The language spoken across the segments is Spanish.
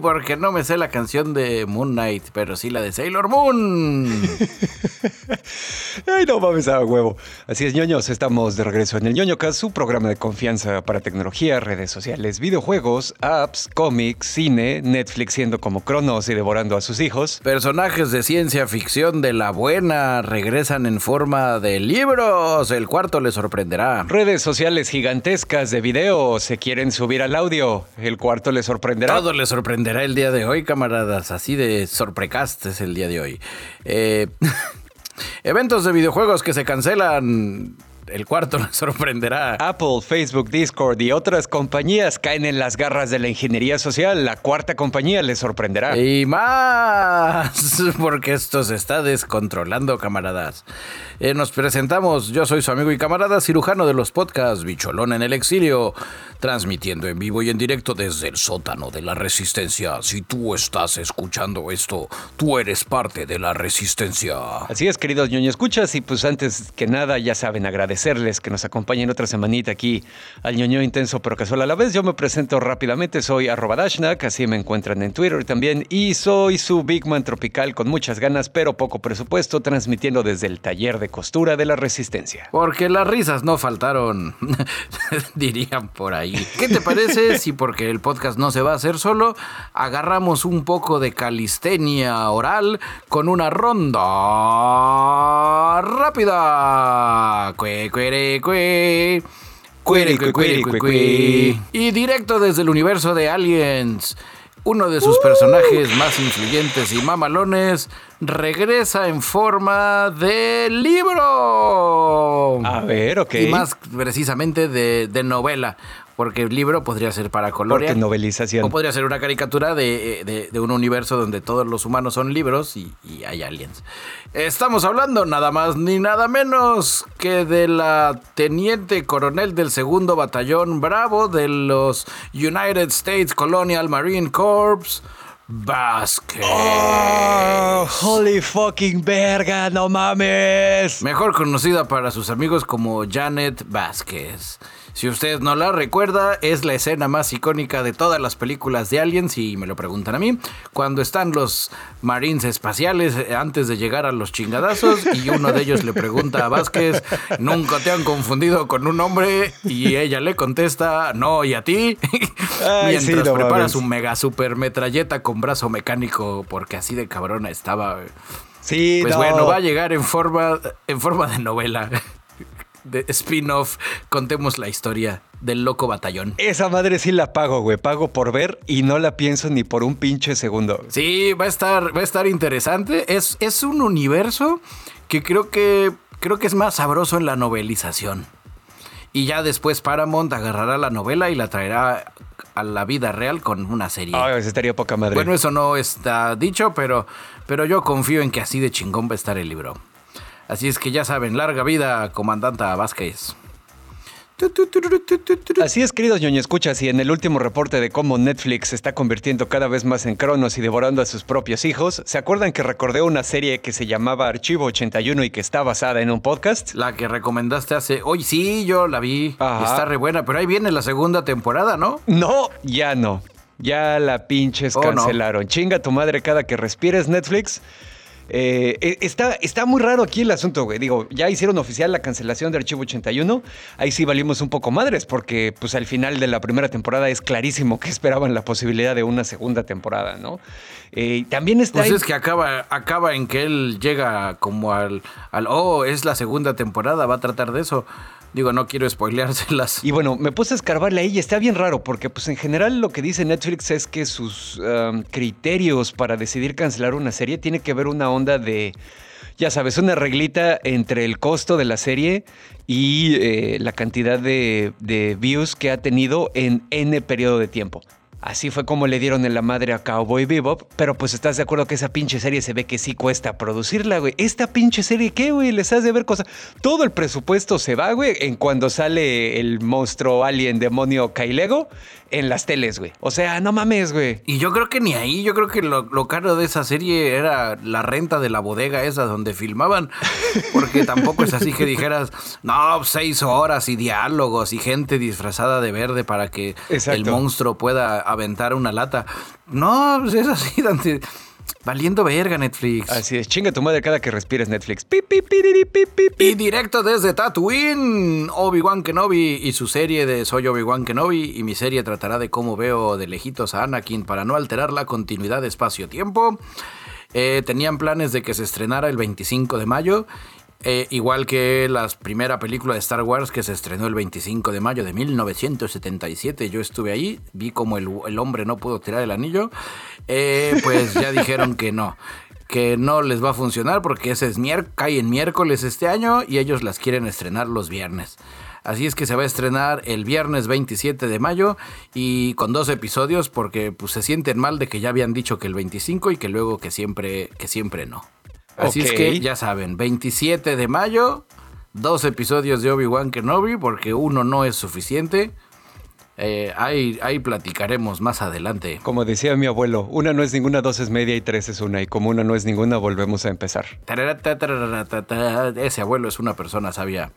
porque no me sé la canción de Moon Knight, pero sí la de Sailor Moon. No mames a huevo. Así es, ñoños, estamos de regreso en el ñoño su programa de confianza para tecnología, redes sociales, videojuegos, apps, cómics, cine, Netflix siendo como Cronos y devorando a sus hijos. Personajes de ciencia ficción de la buena regresan en forma de libros. El cuarto les sorprenderá. Redes sociales gigantescas de video se quieren subir al audio. El cuarto les sorprenderá. Todo les sorprenderá el día de hoy, camaradas. Así de sorprecast es el día de hoy. Eh, eventos de videojuegos que se cancelan el cuarto nos sorprenderá. Apple, Facebook, Discord y otras compañías caen en las garras de la ingeniería social. La cuarta compañía les sorprenderá. Y más, porque esto se está descontrolando, camaradas. Eh, nos presentamos, yo soy su amigo y camarada cirujano de los podcasts Bicholón en el exilio, transmitiendo en vivo y en directo desde el sótano de la resistencia. Si tú estás escuchando esto, tú eres parte de la resistencia. Así es, queridos ñoño escuchas, y pues antes que nada ya saben agradecerles que nos acompañen otra semanita aquí al ñoño intenso pero casual a la vez. Yo me presento rápidamente, soy arroba Dashnak, así me encuentran en Twitter también, y soy su Big Man tropical con muchas ganas pero poco presupuesto, transmitiendo desde el taller de costura de la resistencia. Porque las risas no faltaron, dirían por ahí. ¿Qué te parece si porque el podcast no se va a hacer solo, agarramos un poco de calistenia oral con una ronda rápida? Cue, cue, cue. Y directo desde el universo de Aliens uno de sus personajes más influyentes y mamalones regresa en forma de libro. A ver, ok. Y más precisamente de, de novela porque el libro podría ser para colorear. Porque novelización. O podría ser una caricatura de, un universo donde todos los humanos son libros y, hay aliens. Estamos hablando nada más ni nada menos que de la teniente coronel del segundo batallón Bravo de los United States Colonial Marine Corps. Vázquez. Oh, holy fucking verga, no mames. Mejor conocida para sus amigos como Janet Vázquez. Si usted no la recuerda, es la escena más icónica de todas las películas de Aliens, y me lo preguntan a mí, cuando están los marines espaciales eh, antes de llegar a los chingadazos y uno de ellos le pregunta a Vázquez, ¿nunca te han confundido con un hombre? Y ella le contesta, no, ¿y a ti? Mientras prepara su mega super metralleta con brazo mecánico, porque así de cabrona estaba. Sí, pues bueno, va a llegar en forma, en forma de novela de spin-off, contemos la historia del loco batallón. Esa madre sí la pago, güey. Pago por ver y no la pienso ni por un pinche segundo. Sí, va a estar, va a estar interesante. Es, es un universo que creo que creo que es más sabroso en la novelización. Y ya después Paramount agarrará la novela y la traerá a la vida real con una serie. Ay, estaría poca madre. Bueno, eso no está dicho, pero, pero yo confío en que así de chingón va a estar el libro. Así es que ya saben, larga vida, comandanta Vázquez. Así es, queridos ñoño escuchas, y en el último reporte de cómo Netflix se está convirtiendo cada vez más en cronos y devorando a sus propios hijos, ¿se acuerdan que recordé una serie que se llamaba Archivo 81 y que está basada en un podcast? La que recomendaste hace. Hoy sí, yo la vi. Está re buena, pero ahí viene la segunda temporada, ¿no? No, ya no. Ya la pinches oh, cancelaron. Chinga tu madre cada que respires, Netflix. Eh, eh, está, está muy raro aquí el asunto, güey. Digo, ya hicieron oficial la cancelación de Archivo 81. Ahí sí valimos un poco madres, porque pues al final de la primera temporada es clarísimo que esperaban la posibilidad de una segunda temporada, ¿no? Eh, también está. Pues es que acaba, acaba en que él llega como al, al. Oh, es la segunda temporada, va a tratar de eso. Digo, no quiero spoileárselas. Y bueno, me puse a escarbarle ahí y está bien raro, porque pues en general lo que dice Netflix es que sus um, criterios para decidir cancelar una serie tiene que ver una onda de, ya sabes, una reglita entre el costo de la serie y eh, la cantidad de, de views que ha tenido en N periodo de tiempo. Así fue como le dieron en la madre a Cowboy Bebop, pero pues estás de acuerdo que esa pinche serie se ve que sí cuesta producirla, güey. Esta pinche serie, ¿qué, güey? Les has de ver cosas. Todo el presupuesto se va, güey, en cuando sale el monstruo alien demonio Kailego. En las teles, güey. O sea, no mames, güey. Y yo creo que ni ahí, yo creo que lo, lo, caro de esa serie era la renta de la bodega esa donde filmaban. Porque tampoco es así que dijeras, no, seis horas y diálogos y gente disfrazada de verde para que el monstruo pueda aventar una lata. No, pues es así, Dante. Valiendo verga, Netflix. Así es, chinga tu madre cada que respires Netflix. y directo desde Tatooine, Obi-Wan Kenobi y su serie de Soy Obi-Wan Kenobi. Y mi serie tratará de cómo veo de lejitos a Anakin para no alterar la continuidad de espacio-tiempo. Eh, tenían planes de que se estrenara el 25 de mayo eh, igual que la primera película de Star Wars que se estrenó el 25 de mayo de 1977. Yo estuve ahí, vi como el, hombre no pudo tirar el anillo. Eh, pues ya dijeron que no. Que no les va a funcionar porque ese es cae en miércoles este año y ellos las quieren estrenar los viernes. Así es que se va a estrenar el viernes 27 de mayo y con dos episodios porque pues, se sienten mal de que ya habían dicho que el 25 y que luego que siempre, que siempre no. Así es que ya saben, 27 de mayo, dos episodios de Obi-Wan Kenobi, porque uno no es suficiente. Eh, ahí, ahí platicaremos más adelante. Como decía mi abuelo, una no es ninguna, dos es media y tres es una. Y como una no es ninguna, volvemos a empezar. Ese abuelo es una persona sabia.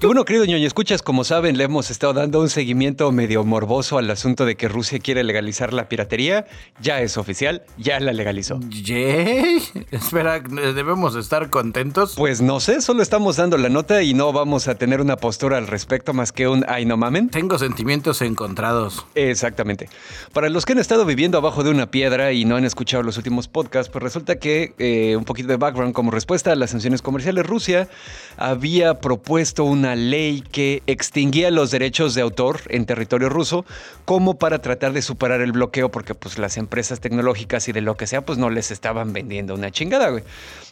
Y bueno, querido ñoño, escuchas, como saben, le hemos estado dando un seguimiento medio morboso al asunto de que Rusia quiere legalizar la piratería. Ya es oficial, ya la legalizó. ¿Yay? Espera, ¿debemos estar contentos? Pues no sé, solo estamos dando la nota y no vamos a tener una postura al respecto más que un ay no mames tengo sentimientos encontrados. Exactamente. Para los que han estado viviendo abajo de una piedra y no han escuchado los últimos podcasts, pues resulta que, eh, un poquito de background, como respuesta a las sanciones comerciales, Rusia había propuesto una ley que extinguía los derechos de autor en territorio ruso como para tratar de superar el bloqueo porque pues las empresas tecnológicas y de lo que sea pues no les estaban vendiendo una chingada, güey.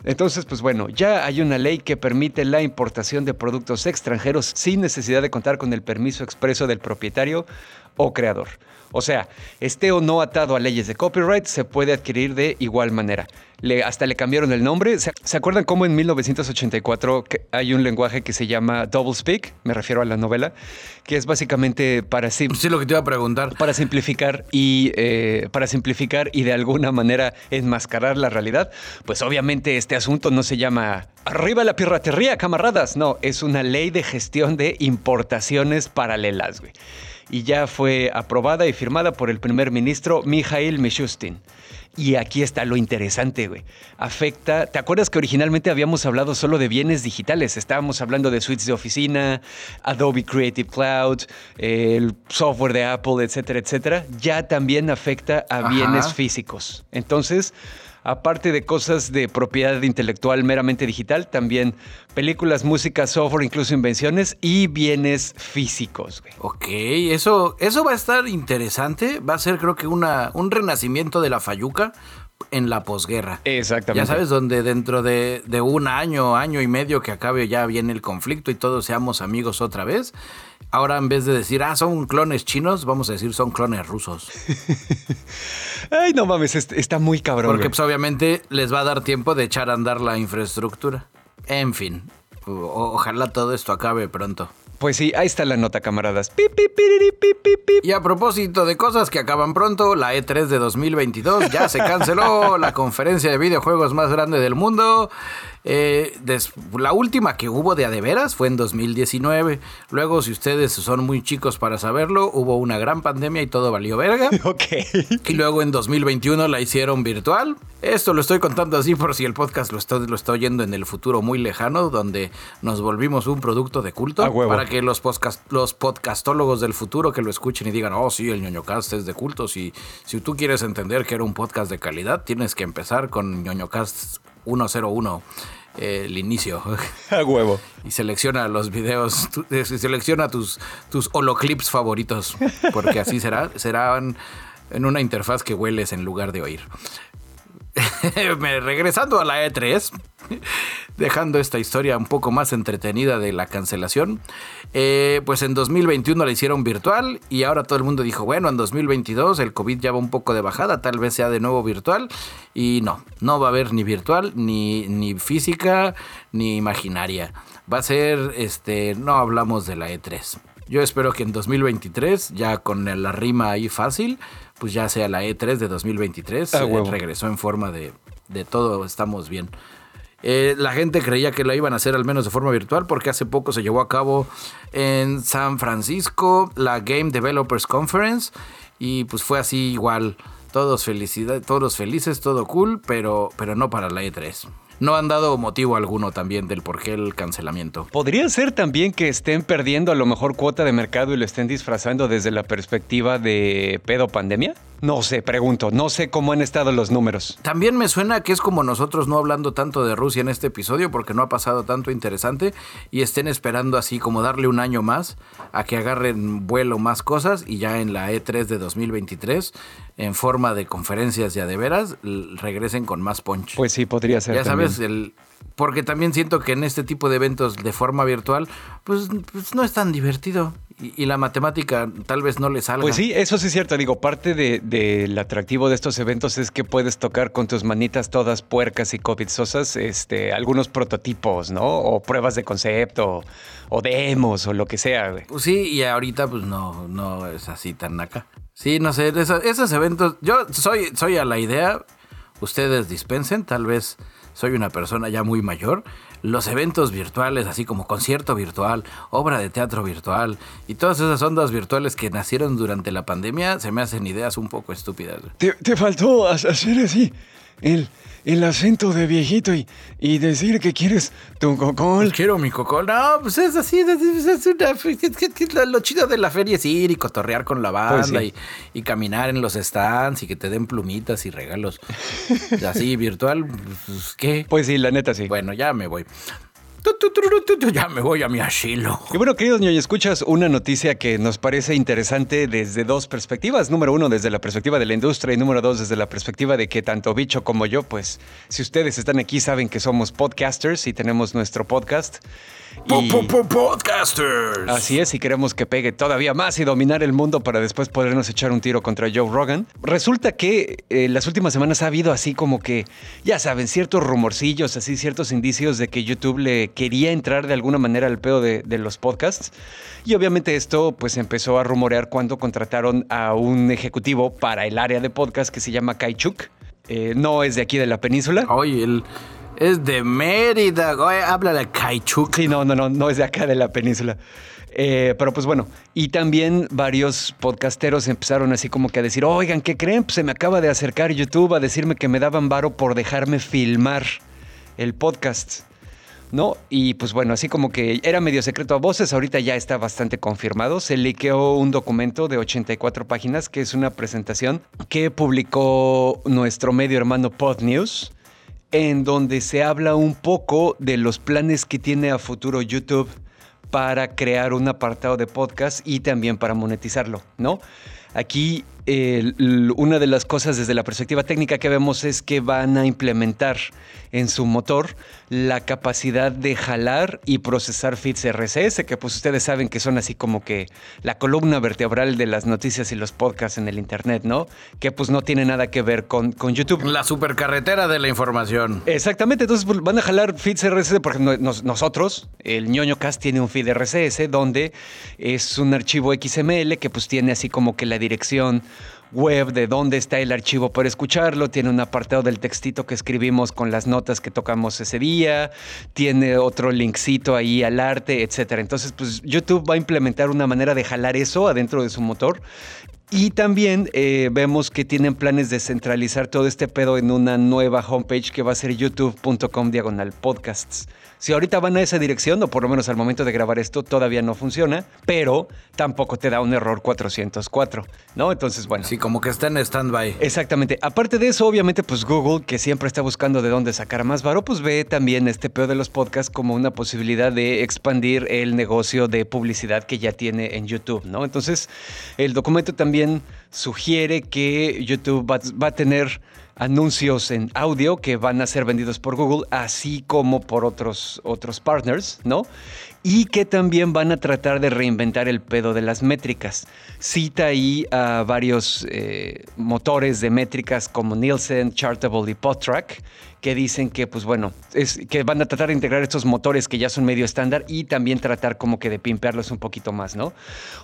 Entonces, pues bueno, ya hay una ley que permite la importación de productos extranjeros sin necesidad de contar con el permiso expreso del propietario o creador. O sea, esté o no atado a leyes de copyright, se puede adquirir de igual manera. Le, hasta le cambiaron el nombre. ¿Se, acuerdan cómo en 1984 hay un lenguaje que se llama Double Speak? Me refiero a la novela, que es básicamente para sí lo que te iba a preguntar. Para simplificar y eh, para simplificar y de alguna manera enmascarar la realidad. Pues obviamente este asunto no se llama arriba la piratería, camaradas. No, es una ley de gestión de importaciones paralelas, güey y ya fue aprobada y firmada por el primer ministro Mikhail Mishustin. Y aquí está lo interesante, güey. Afecta. ¿Te acuerdas que originalmente habíamos hablado solo de bienes digitales? Estábamos hablando de suites de oficina, Adobe Creative Cloud, el software de Apple, etcétera, etcétera. Ya también afecta a bienes físicos. Entonces, aparte de cosas de propiedad intelectual meramente digital, también películas, música, software, incluso invenciones y bienes físicos. Ok, eso, eso va a estar interesante. Va a ser creo que una, un renacimiento de la Fayuca en la posguerra. Exactamente. Ya sabes, donde dentro de, de, un año, año y medio que acabe ya viene el conflicto y todos seamos amigos otra vez. Ahora en vez de decir, ah, son clones chinos, vamos a decir son clones rusos. Ay, no mames, está muy cabrón. Porque pues, obviamente les va a dar tiempo de echar a andar la infraestructura. En fin, ojalá todo esto acabe pronto. Pues sí, ahí está la nota, camaradas. y a propósito de cosas que acaban pronto, la E3 de 2022 ya se canceló, la conferencia de videojuegos más grande del mundo. Eh, la última que hubo de a de veras fue en 2019. Luego, si ustedes son muy chicos para saberlo, hubo una gran pandemia y todo valió verga. Ok. Y luego en 2021 la hicieron virtual. Esto lo estoy contando así por si el podcast lo estoy, lo estoy oyendo en el futuro muy lejano, donde nos volvimos un producto de culto. Para que los, podcast, los podcastólogos del futuro que lo escuchen y digan, oh, sí, el ñoñocast es de culto. Si, si tú quieres entender que era un podcast de calidad, tienes que empezar con ñoñocast 101 eh, el inicio. A huevo. Y selecciona los videos, eh, selecciona tus, tus holoclips favoritos, porque así será, serán en una interfaz que hueles en lugar de oír. Regresando a la E3, dejando esta historia un poco más entretenida de la cancelación, eh, pues en 2021 la hicieron virtual y ahora todo el mundo dijo, bueno, en 2022 el COVID ya va un poco de bajada, tal vez sea de nuevo virtual y no, no va a haber ni virtual, ni, ni física, ni imaginaria. Va a ser, este, no hablamos de la E3. Yo espero que en 2023, ya con la rima ahí fácil, pues ya sea la E3 de 2023. Ah, eh, regresó en forma de, de todo, estamos bien. Eh, la gente creía que la iban a hacer al menos de forma virtual porque hace poco se llevó a cabo en San Francisco la Game Developers Conference y pues fue así igual. Todos felicidad, todos felices, todo cool, pero, pero no para la E3. No han dado motivo alguno también del por qué el cancelamiento. Podría ser también que estén perdiendo a lo mejor cuota de mercado y lo estén disfrazando desde la perspectiva de pedo pandemia. No sé, pregunto, no sé cómo han estado los números. También me suena que es como nosotros no hablando tanto de Rusia en este episodio porque no ha pasado tanto interesante y estén esperando así como darle un año más a que agarren vuelo más cosas y ya en la E3 de 2023 en forma de conferencias ya de veras regresen con más punch. Pues sí, podría ser. ya también. sabes, el, porque también siento que en este tipo de eventos de forma virtual pues, pues no es tan divertido y, y la matemática tal vez no le salga. Pues sí, eso sí es cierto. Digo, parte de- del atractivo de estos eventos es que puedes tocar con tus manitas todas puercas y covidsosas este, algunos prototipos, ¿no? O pruebas de concepto, o demos, o lo que sea, güey. Pues sí, y ahorita pues no, no es así tan acá. Sí, no sé, esos, esos eventos, yo soy, soy a la idea, ustedes dispensen, tal vez soy una persona ya muy mayor, los eventos virtuales, así como concierto virtual, obra de teatro virtual y todas esas ondas virtuales que nacieron durante la pandemia, se me hacen ideas un poco estúpidas. Te, te faltó ha- hacer así el, el acento de viejito y, y decir que quieres tu cocol. Quiero mi coco. No, pues es así. es- es- una- es lo- lo chido de la feria es ir y cotorrear con la banda Pues sí. y, y caminar en los stands y que te den plumitas y regalos. así, virtual, pues, ¿qué? Pues sí, la neta sí. Bueno, ya me voy. Ya me voy a mi asilo. Y bueno, queridos ñoño, escuchas una noticia que nos parece interesante desde dos perspectivas. Número uno, desde la perspectiva de la industria y número dos, desde la perspectiva de que tanto Bicho como yo, pues si ustedes están aquí saben que somos podcasters y tenemos nuestro podcast. Y- Po- po- po- Podcasters. Así es, y queremos que pegue todavía más y dominar el mundo para después podernos echar un tiro contra Joe Rogan. Resulta que eh, las últimas semanas ha habido así como que, ya saben, ciertos rumorcillos, así ciertos indicios de que YouTube le quería entrar de alguna manera al pedo de, de los podcasts. Y obviamente esto pues empezó a rumorear cuando contrataron a un ejecutivo para el área de podcast que se llama Kaichuk. Eh, no es de aquí de la península. Oye, él es de Mérida. Oye, háblale Kaichuk. Sí, no, no, no, no es de acá de la península. Eh, pero pues bueno, y también varios podcasteros empezaron así como que a decir, oigan, ¿qué creen? Pues se me acaba de acercar YouTube a decirme que me daban varo por dejarme filmar el podcast. ¿No? Y pues bueno, así como que era medio secreto a voces, ahorita ya está bastante confirmado. Se liqueó un documento de 84 páginas, que es una presentación que publicó nuestro medio hermano Pod News en donde se habla un poco de los planes que tiene a futuro YouTube para crear un apartado de podcast y también para monetizarlo, ¿no? Aquí eh, una de las cosas desde la perspectiva técnica que vemos es que van a implementar en su motor la capacidad de jalar y procesar feeds RSS, que pues ustedes saben que son así como que la columna vertebral de las noticias y los podcasts en el Internet, ¿no? Que pues no tiene nada que ver con, con YouTube. La supercarretera de la información. Exactamente, entonces pues, van a jalar feeds RSS porque no- nos- nosotros, el ñoño cast tiene un feed RSS donde es un archivo XML que pues tiene así como que la dirección web de dónde está el archivo para escucharlo, tiene un apartado del textito que escribimos con las notas que tocamos ese día, tiene otro linkcito ahí al arte, etcétera. Entonces, pues YouTube va a implementar una manera de jalar eso adentro de su motor y también eh, vemos que tienen planes de centralizar todo este pedo en una nueva homepage que va a ser youtube.com diagonal podcasts. Si ahorita van a esa dirección, o por lo menos al momento de grabar esto, todavía no funciona, pero tampoco te da un error 404, ¿no? Entonces, bueno. Sí, como que está en stand-by. Exactamente. Aparte de eso, obviamente, pues Google, que siempre está buscando de dónde sacar más varo, pues ve también este pedo de los podcasts como una posibilidad de expandir el negocio de publicidad que ya tiene en YouTube, ¿no? Entonces, el documento también sugiere que YouTube va, va a tener anuncios en audio que van a ser vendidos por Google, así como por otros, otros partners, ¿no? Y que también van a tratar de reinventar el pedo de las métricas. Cita ahí a varios eh, motores de métricas como Nielsen, Chartable y PodTrack, que dicen que, pues bueno, es que van a tratar de integrar estos motores que ya son medio estándar y también tratar como que de pimpearlos un poquito más, ¿no?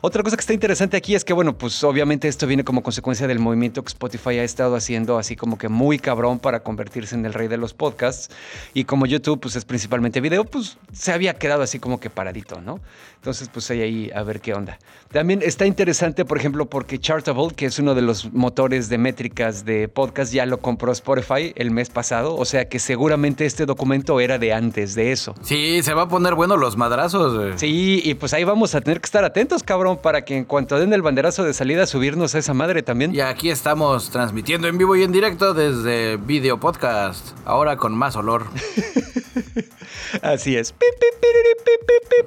Otra cosa que está interesante aquí es que, bueno, pues obviamente esto viene como consecuencia del movimiento que Spotify ha estado haciendo así como que muy cabrón para convertirse en el rey de los podcasts y como YouTube pues es principalmente video, pues se había quedado así como que paradito, ¿no? Entonces pues hay ahí a ver qué onda. También está interesante, por ejemplo, porque Chartable, que es uno de los motores de métricas de podcast, ya lo compró Spotify el mes pasado, o sea que seguramente este documento era de antes de eso. Sí, se va a poner bueno los madrazos. güey. Sí, y pues ahí vamos a tener que estar atentos, cabrón, para que en cuanto den el banderazo de salida, subirnos a esa madre también. Y aquí estamos transmitiendo en vivo y en directo desde Video Podcast, ahora con más olor. Así es.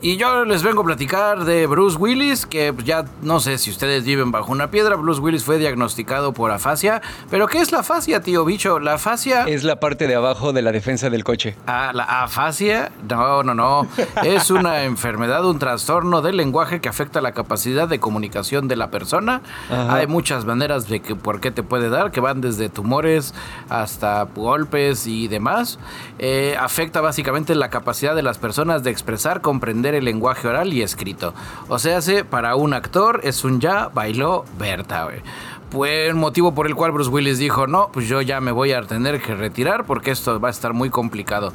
Y yo les vengo a platicar de Bruce Willis, que ya no sé si ustedes viven bajo una piedra. Bruce Willis fue diagnosticado por afasia. ¿Pero qué es la afasia, tío bicho? La afasia. Es la parte de abajo de la defensa del coche. Ah, la afasia. No, no, no. Es una enfermedad, un trastorno del lenguaje que afecta la capacidad de comunicación de la persona. Ajá. Hay muchas maneras de que por qué te puede dar, que van desde tumores hasta golpes y demás. Eh, afecta básicamente la capacidad de las personas de expresar, comprender el lenguaje oral y escrito. O sea, se, para un actor es un ya bailó Berta, güey. Fue el motivo por el cual Bruce Willis dijo, no, pues yo ya me voy a tener que retirar porque esto va a estar muy complicado.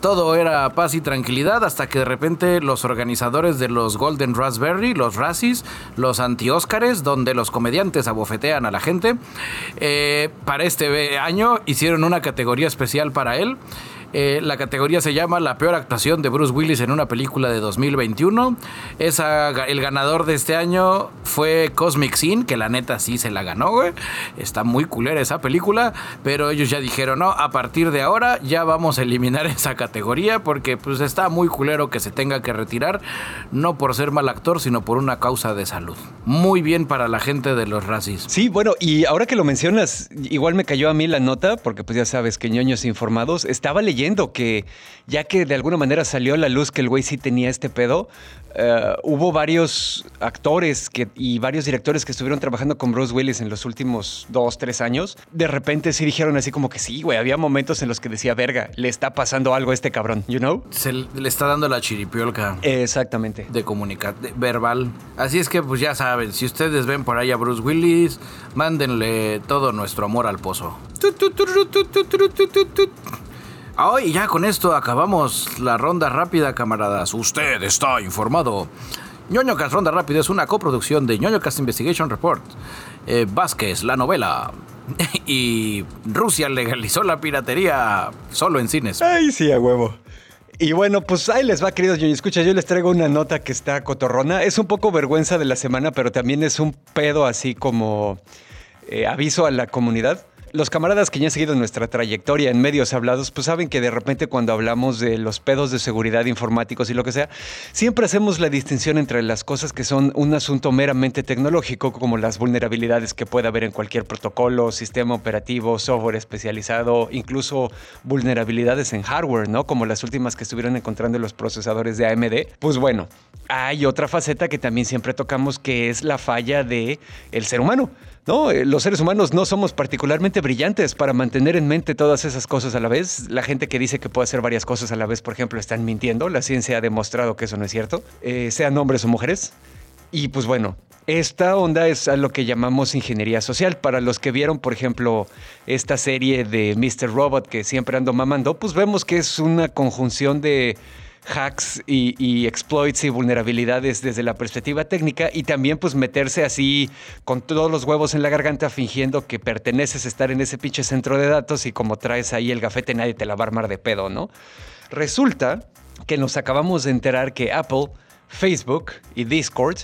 Todo era paz y tranquilidad hasta que de repente los organizadores de los Golden Raspberry, los Razzies, los anti-Óscares, donde los comediantes abofetean a la gente, eh, para este año hicieron una categoría especial para él. Eh, la categoría se llama La peor actuación de Bruce Willis en una película de 2021. Esa, el ganador de este año fue Cosmic Sin, que la neta sí se la ganó, güey. Está muy culera esa película, pero ellos ya dijeron, no, a partir de ahora ya vamos a eliminar esa categoría porque pues está muy culero que se tenga que retirar, no por ser mal actor, sino por una causa de salud. Muy bien para la gente de los racis. Sí, bueno, y ahora que lo mencionas, igual me cayó a mí la nota, porque pues ya sabes que ñoños informados, estaba leyendo que ya que de alguna manera salió a la luz que el güey sí tenía este pedo, eh, hubo varios actores que, y varios directores que estuvieron trabajando con Bruce Willis en los últimos dos, tres años. De repente sí dijeron así como que sí, güey, había momentos en los que decía, verga, le está pasando algo a este cabrón, you know? Se le está dando la chiripiolca. Exactamente. de comunicar verbal. Así es que pues ya saben, si ustedes ven por ahí a Bruce Willis, mándenle todo nuestro amor al pozo. Ah, y ya con esto acabamos la ronda rápida, camaradas. Usted está informado. ñoño Cast Ronda Rápida es una coproducción de ñoño Cast Investigation Report, eh, Vázquez, la novela, y Rusia legalizó la piratería solo en cines. Ay, sí, a huevo. Y bueno, pues ahí les va, queridos yo escucha, yo les traigo una nota que está cotorrona. Es un poco vergüenza de la semana, pero también es un pedo así como eh, aviso a la comunidad. Los camaradas que ya han seguido nuestra trayectoria en medios hablados, pues saben que de repente cuando hablamos de los pedos de seguridad informáticos y lo que sea, siempre hacemos la distinción entre las cosas que son un asunto meramente tecnológico, como las vulnerabilidades que puede haber en cualquier protocolo, sistema operativo, software especializado, incluso vulnerabilidades en hardware, ¿no? Como las últimas que estuvieron encontrando en los procesadores de AMD. Pues bueno, hay otra faceta que también siempre tocamos que es la falla de el ser humano. No, eh, los seres humanos no somos particularmente brillantes para mantener en mente todas esas cosas a la vez. La gente que dice que puede hacer varias cosas a la vez, por ejemplo, están mintiendo. La ciencia ha demostrado que eso no es cierto, eh, sean hombres o mujeres. Y pues bueno, esta onda es a lo que llamamos ingeniería social. Para los que vieron, por ejemplo, esta serie de Mr. Robot que siempre ando mamando, pues vemos que es una conjunción de hacks y, exploits y vulnerabilidades desde la perspectiva técnica y también pues meterse así con todos los huevos en la garganta fingiendo que perteneces a estar en ese pinche centro de datos y como traes ahí el gafete nadie te la va a armar de pedo, ¿no? Resulta que nos acabamos de enterar que Apple, Facebook y Discord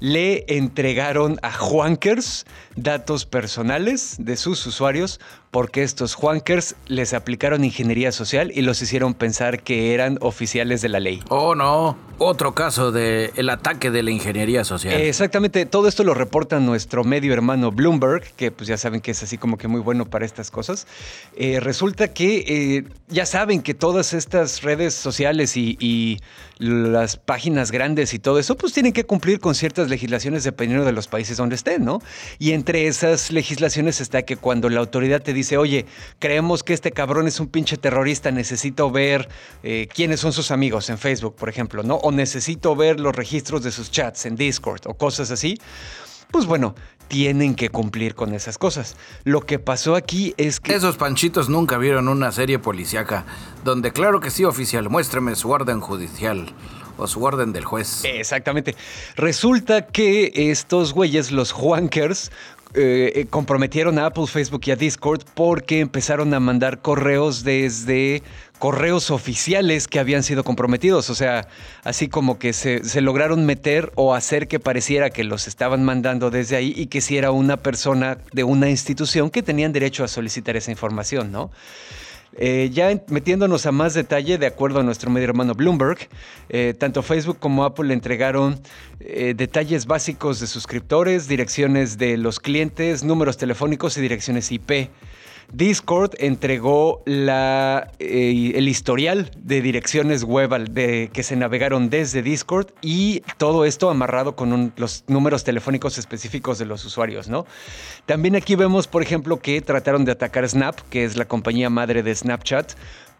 le entregaron a Juankers datos personales de sus usuarios porque estos Juankers les aplicaron ingeniería social y los hicieron pensar que eran oficiales de la ley. Oh, no. Otro caso del el ataque de la ingeniería social. Exactamente. Todo esto lo reporta nuestro medio hermano Bloomberg, que pues ya saben que es así como que muy bueno para estas cosas. Eh, resulta que eh, ya saben que todas estas redes sociales y, y las páginas grandes y todo eso, pues tienen que cumplir con ciertas legislaciones dependiendo de los países donde estén, ¿no? Y entre entre esas legislaciones está que cuando la autoridad te dice, oye, creemos que este cabrón es un pinche terrorista, necesito ver eh, quiénes son sus amigos en Facebook, por ejemplo, ¿no? O necesito ver los registros de sus chats en Discord o cosas así. Pues bueno, tienen que cumplir con esas cosas. Lo que pasó aquí es que... Esos panchitos nunca vieron una serie policíaca donde claro que sí, oficial, muéstreme su orden judicial o su orden del juez. Exactamente. Resulta que estos güeyes, los Juankers, eh, eh, comprometieron a Apple, Facebook y a Discord porque empezaron a mandar correos desde correos oficiales que habían sido comprometidos. O sea, así como que se, se, lograron meter o hacer que pareciera que los estaban mandando desde ahí y que si era una persona de una institución que tenían derecho a solicitar esa información, ¿no? Eh, ya metiéndonos a más detalle, de acuerdo a nuestro medio hermano Bloomberg, eh, tanto Facebook como Apple le entregaron eh, detalles básicos de suscriptores, direcciones de los clientes, números telefónicos y direcciones IP. Discord entregó eh, el historial de direcciones web de, que se navegaron desde Discord y todo esto amarrado con los números telefónicos específicos de los usuarios, ¿no? También aquí vemos, por ejemplo, que trataron de atacar Snap, que es la compañía madre de Snapchat,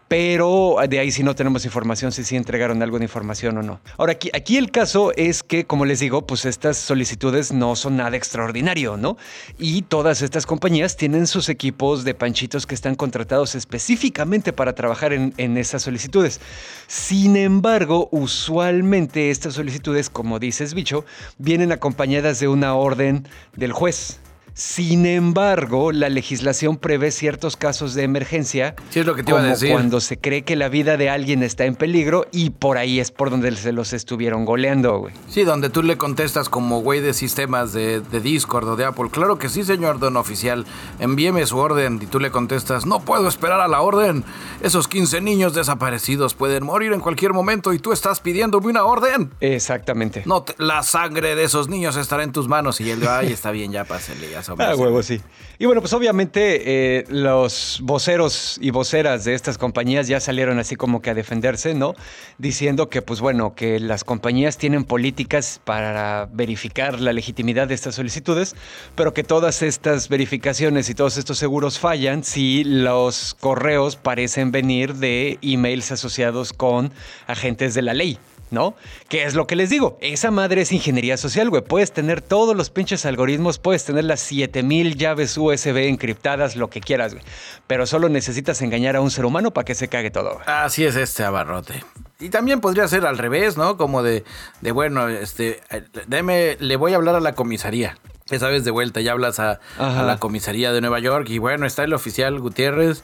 pero de ahí sí no tenemos información si sí entregaron algo de información o no. Ahora, aquí, el caso es que, como les digo, pues estas solicitudes no son nada extraordinario, ¿no? Y todas estas compañías tienen sus equipos de panchitos que están contratados específicamente para trabajar en esas solicitudes. Sin embargo, usualmente estas solicitudes, como dices, bicho, vienen acompañadas de una orden del juez. Sin embargo, la legislación prevé ciertos casos de emergencia. Sí, es lo que te iba a decir. Cuando se cree que la vida de alguien está en peligro y por ahí es por donde se los estuvieron goleando, güey. Sí, donde tú le contestas como güey de sistemas de, de, Discord o de Apple. Claro que sí, señor don oficial. Envíeme su orden y tú le contestas, no puedo esperar a la orden. Esos 15 niños desaparecidos pueden morir en cualquier momento y tú estás pidiéndome una orden. Exactamente. No, la sangre de esos niños estará en tus manos y él, ay, está bien, ya pásale, ya Ah, huevo, sí. Y bueno, pues obviamente eh, los voceros y voceras de estas compañías ya salieron así como que a defenderse, ¿no? Diciendo que, pues bueno, que las compañías tienen políticas para verificar la legitimidad de estas solicitudes, pero que todas estas verificaciones y todos estos seguros fallan si los correos parecen venir de emails asociados con agentes de la ley. ¿No? ¿Qué es lo que les digo? Esa madre es ingeniería social, güey. Puedes tener todos los pinches algoritmos, puedes tener las 7000 llaves USB encriptadas, lo que quieras, güey. Pero solo necesitas engañar a un ser humano para que se cague todo. Güey. Así es este abarrote. Y también podría ser al revés, ¿no? Como de, de bueno, este, déme, le voy a hablar a la comisaría. Esa vez de vuelta ya hablas a, a la comisaría de Nueva York y bueno, está el oficial Gutiérrez.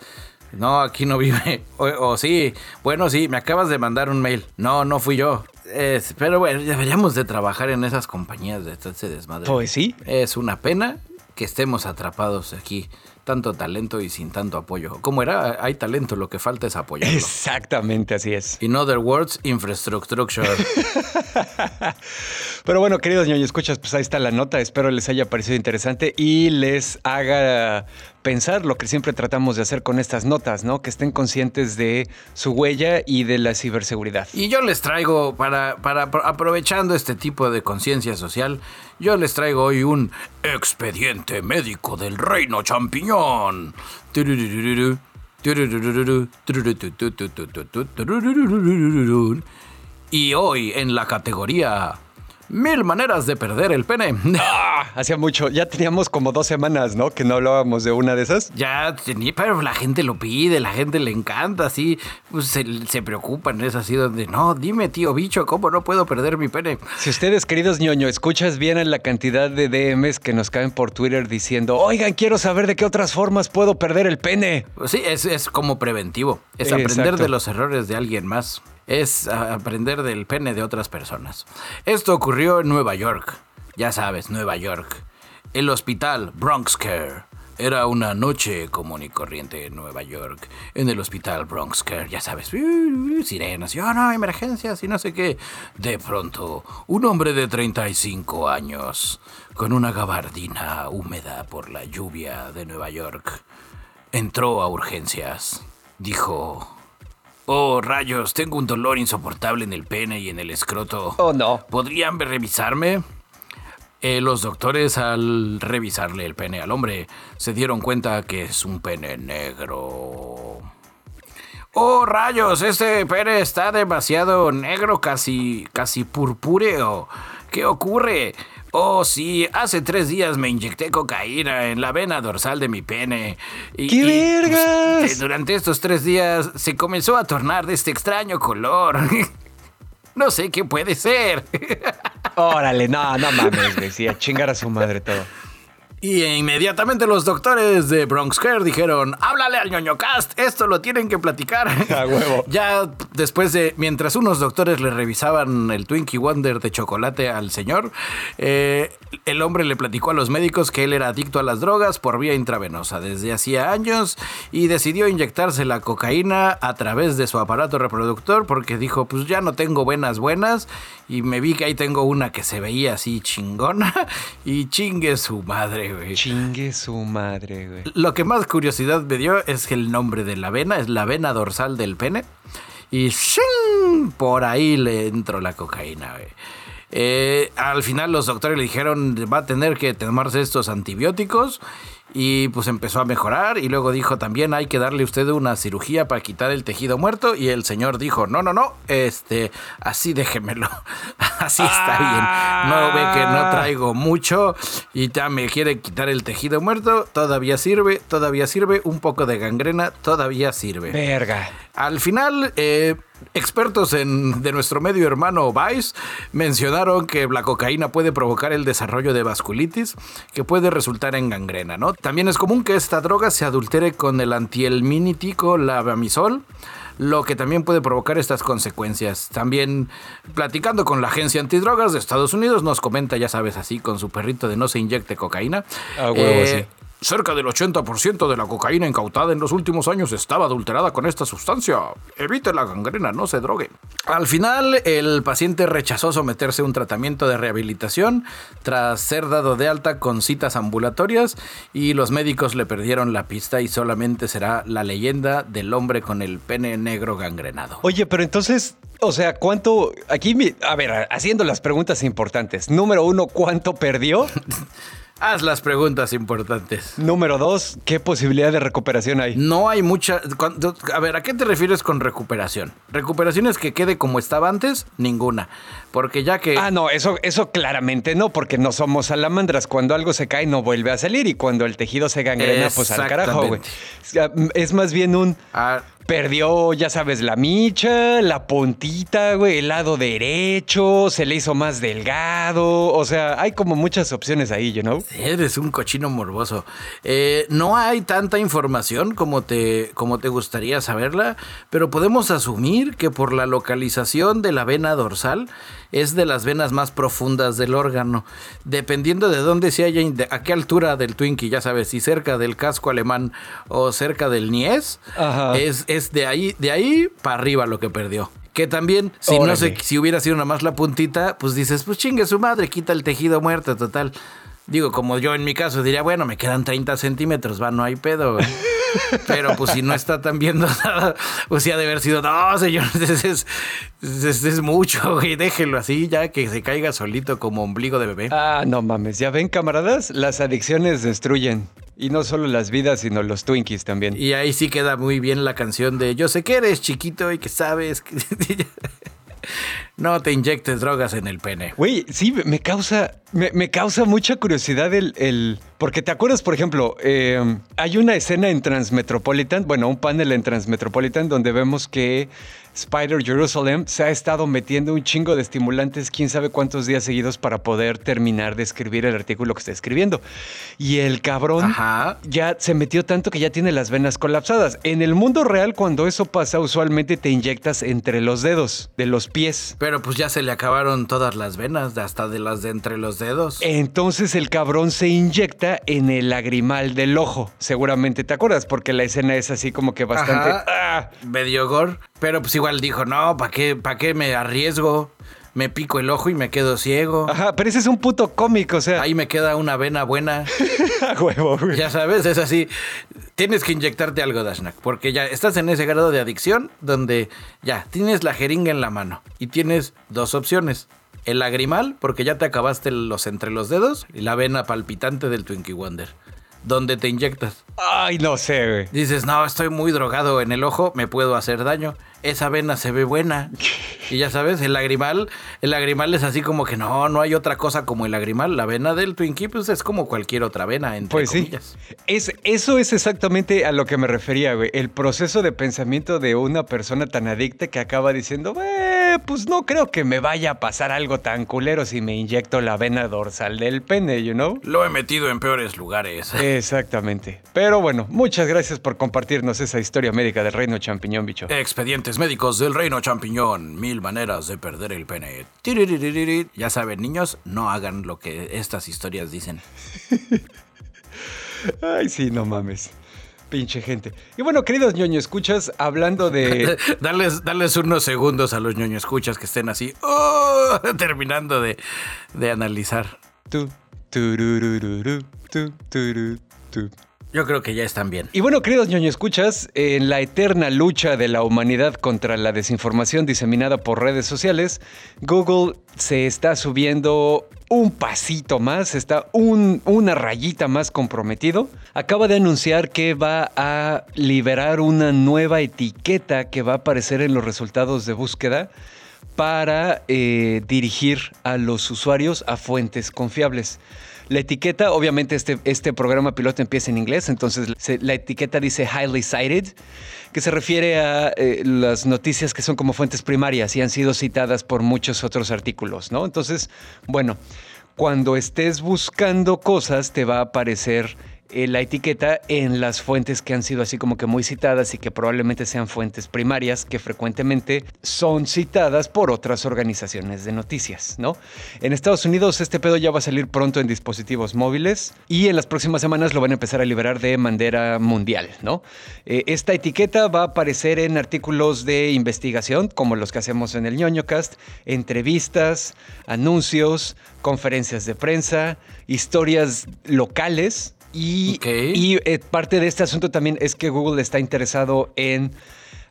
No, aquí no vive. O, o, sí, bueno, sí, me acabas de mandar un mail. No, no fui yo. Es, pero bueno, deberíamos de trabajar en esas compañías de este desmadre. Pues sí. Es una pena que estemos atrapados aquí. Tanto talento y sin tanto apoyo. Como era, hay talento, lo que falta es apoyarlo. Exactamente, así es. In other words, infrastructure. Pero bueno, queridos ñoños, escuchas, pues ahí está la nota. Espero les haya parecido interesante y les haga pensar lo que siempre tratamos de hacer con estas notas, ¿no? Que estén conscientes de su huella y de la ciberseguridad. Y yo les traigo, para, para aprovechando este tipo de conciencia social, yo les traigo hoy un expediente médico del reino champiñón. Y hoy en la categoría Mil maneras de perder el pene. Ah, hacía mucho. Ya teníamos como dos semanas, ¿no? Que no hablábamos de una de esas. Ya tenía, pero la gente lo pide, la gente le encanta, así. Pues se, se, preocupan, es así donde, no, dime, tío bicho, ¿cómo no puedo perder mi pene? Si ustedes, queridos ñoño, escuchas bien en la cantidad de DMs que nos caen por Twitter diciendo, oigan, quiero saber de qué otras formas puedo perder el pene. Pues sí, es, es como preventivo. Es aprender de los errores de alguien más es aprender del pene de otras personas. Esto ocurrió en Nueva York. Ya sabes, Nueva York. El hospital Bronx Care. Era una noche común y corriente en Nueva York. En el hospital Bronx Care, ya sabes, sirenas, y oh, no, emergencias y no sé qué. De pronto, un hombre de 35 años, con una gabardina húmeda por la lluvia de Nueva York, entró a urgencias. Dijo, Oh, rayos, tengo un dolor insoportable en el pene y en el escroto. Oh, no. ¿Podrían revisarme? Eh, los doctores al revisarle el pene al hombre se dieron cuenta que es un pene negro. ¡Oh, rayos! Este pene está demasiado negro, casi, casi purpúreo. ¿Qué ocurre? Oh, sí, hace tres días me inyecté cocaína en la vena dorsal de mi pene. Y, ¡Qué vergas! Pues, durante estos tres días se comenzó a tornar de este extraño color. no sé qué puede ser. Órale, no, no mames, decía, chingar a su madre todo. Y inmediatamente los doctores de Bronx Care dijeron, háblale al ñoño cast, esto lo tienen que platicar. A huevo. ya después de, mientras unos doctores le revisaban el Twinkie Wonder de chocolate al señor, eh, el hombre le platicó a los médicos que él era adicto a las drogas por vía intravenosa desde hacía años y decidió inyectarse la cocaína a través de su aparato reproductor porque dijo, pues ya no tengo venas buenas y me vi que ahí tengo una que se veía así chingona y chingue su madre. Chingue su madre, güey. Lo que más curiosidad me dio es que el nombre de la vena es la vena dorsal del pene. Y por ahí le entró la cocaína, güey. Eh, al final los doctores le dijeron va a tener que tomarse estos antibióticos y pues empezó a mejorar y luego dijo también hay que darle usted una cirugía para quitar el tejido muerto y el señor dijo no no no este así déjemelo así está bien. No ve que no ah. traigo mucho y ya me quiere quitar el tejido muerto. Todavía sirve todavía sirve. Un poco de gangrena todavía sirve verga. Al final eh, Expertos de nuestro medio hermano Vice mencionaron que la cocaína puede provocar el desarrollo de vasculitis, que puede resultar en gangrena, ¿no? También es común que esta droga se adultere con el antielminítico lavamisol lo que también puede provocar estas consecuencias. También platicando con la agencia antidrogas de Estados Unidos, nos comenta, ya sabes, así con su perrito de no se inyecte cocaína. Ah, huevo, sí Cerca del 80% de la cocaína incautada en los últimos años estaba adulterada con esta sustancia. Evite la gangrena, no se drogue. Al final, el paciente rechazó someterse a un tratamiento de rehabilitación tras ser dado de alta con citas ambulatorias y los médicos le perdieron la pista y solamente será la leyenda del hombre con el pene negro gangrenado. Oye, pero entonces, o sea, ¿cuánto? Aquí, a ver, haciendo las preguntas importantes. Número uno, ¿cuánto perdió? Haz las preguntas importantes. Número dos, ¿qué posibilidad de recuperación hay? No hay mucha. A ver, ¿a qué te refieres con recuperación? ¿Recuperación es que quede como estaba antes? Ninguna. Porque ya que. Ah, no, eso, eso claramente no, porque no somos salamandras. Cuando algo se cae, no vuelve a salir. Y cuando el tejido se gangrena, pues al carajo, güey. Es más bien un. Ah, Perdió, ya sabes, la micha, la puntita, güey, el lado derecho, se le hizo más delgado. O sea, hay como muchas opciones ahí, you know? Eres un cochino morboso. Eh, no hay tanta información como te, como te gustaría saberla, pero podemos asumir que por la localización de la vena dorsal es de las venas más profundas del órgano. Dependiendo de dónde se haya, a qué altura del Twinkie, ya sabes, si cerca del casco alemán o cerca del Nies, es, es de ahí, de ahí para arriba lo que perdió. Que también, si no sé, si hubiera sido nada más la puntita, pues dices, pues chingue su madre, quita el tejido muerto, total. Digo, como yo en mi caso diría, bueno, me quedan 30 centímetros, va, no hay pedo. Pero pues si no está tan viendo nada, pues sí ha de haber sido, no, señor, es, es, mucho, güey, déjelo así ya que se caiga solito como ombligo de bebé. Ah, no mames, ya ven, camaradas, las adicciones destruyen. Y no solo las vidas, sino los Twinkies también. Y ahí sí queda muy bien la canción de Yo sé que eres chiquito y que sabes que... no te inyectes drogas en el pene. Güey, sí, me causa, me, causa mucha curiosidad el, Porque te acuerdas, por ejemplo, eh, hay una escena en Transmetropolitan, bueno, un panel en Transmetropolitan donde vemos que Spider Jerusalem se ha estado metiendo un chingo de estimulantes, quién sabe cuántos días seguidos para poder terminar de escribir el artículo que está escribiendo. Y el cabrón ya se metió tanto que ya tiene las venas colapsadas. En el mundo real, cuando eso pasa, usualmente te inyectas entre los dedos de los pies. Pero pues ya se le acabaron todas las venas, hasta de las de entre los dedos. Entonces el cabrón se inyecta en el lagrimal del ojo. Seguramente te acuerdas, porque la escena es así como que bastante. ¡ah! Medio gore. Pero pues igual dijo, no, ¿para qué, ¿para qué me arriesgo? Me pico el ojo y me quedo ciego. Ajá, pero ese es un puto cómico, o sea. Ahí me queda una vena buena. huevo, güey. Ya sabes, es así. Tienes que inyectarte algo, Dashnak, porque ya estás en ese grado de adicción donde ya tienes la jeringa en la mano y tienes dos opciones. el lagrimal, porque ya te acabaste los entre los dedos, y la vena palpitante del Twinkie Wonder. Donde te inyectas. Ay, no sé, güey. Dices, no, estoy muy drogado en el ojo, me puedo hacer daño. Esa vena se ve buena. Y ya sabes, el lagrimal, el lagrimal es así como que no, no hay otra cosa como el lagrimal. La vena del Twinkie, pues es como cualquier otra vena, entre Pues sí. comillas. Es, eso es exactamente a lo que me refería, güey. El proceso de pensamiento de una persona tan adicta que acaba diciendo, "Eh, pues no creo que me vaya a pasar algo tan culero si me inyecto la vena dorsal del pene, you know? Lo he metido en peores lugares. Exactamente. Pero bueno, muchas gracias por compartirnos esa historia médica del reino champiñón, bicho. Médicos del reino champiñón. Mil maneras de perder el pene. Ya saben, niños, no hagan lo que estas historias dicen. Ay, sí, no mames. Pinche gente. Y bueno, queridos ñoño, escuchas, hablando de... Darles, darles unos segundos a los ñoño escuchas que estén así, ¡oh! terminando de, de analizar. Tu, turu, tu. Yo creo que ya están bien. Y bueno, queridos ñoño escuchas, en la eterna lucha de la humanidad contra la desinformación diseminada por redes sociales, Google se está subiendo un pasito más, está un- una rayita más comprometido. Acaba de anunciar que va a liberar una nueva etiqueta que va a aparecer en los resultados de búsqueda para eh, dirigir a los usuarios a fuentes confiables. La etiqueta, obviamente este, este programa piloto empieza en inglés, entonces la etiqueta dice highly cited, que se refiere a eh, las noticias que son como fuentes primarias y han sido citadas por muchos otros artículos, ¿no? Entonces, bueno, cuando estés buscando cosas te va a aparecer eh, la etiqueta en las fuentes que han sido así como que muy citadas y que probablemente sean fuentes primarias que frecuentemente son citadas por otras organizaciones de noticias, ¿no? En Estados Unidos este pedo ya va a salir pronto en dispositivos móviles y en las próximas semanas lo van a empezar a liberar de manera mundial, ¿no? Eh, esta etiqueta va a aparecer en artículos de investigación como los que hacemos en el ñoñocast, entrevistas, anuncios, conferencias de prensa, historias locales y, eh, parte de este asunto también es que Google está interesado en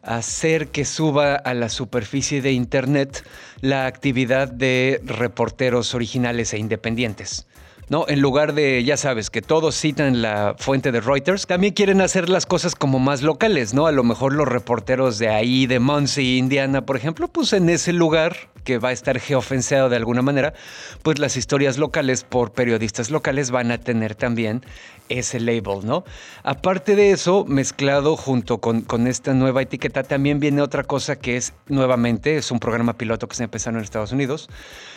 hacer que suba a la superficie de Internet la actividad de reporteros originales e independientes. ¿No? En lugar de, ya sabes, que todos citan la fuente de Reuters, también quieren hacer las cosas como más locales, ¿no? A lo mejor los reporteros de ahí, de Muncie, Indiana, por ejemplo, pues en ese lugar que va a estar geofenseado de alguna manera, pues las historias locales por periodistas locales van a tener también ese label, ¿no? Aparte de eso, mezclado junto con, con esta nueva etiqueta, también viene otra cosa que es, nuevamente, es un programa piloto que se empezaron en Estados Unidos.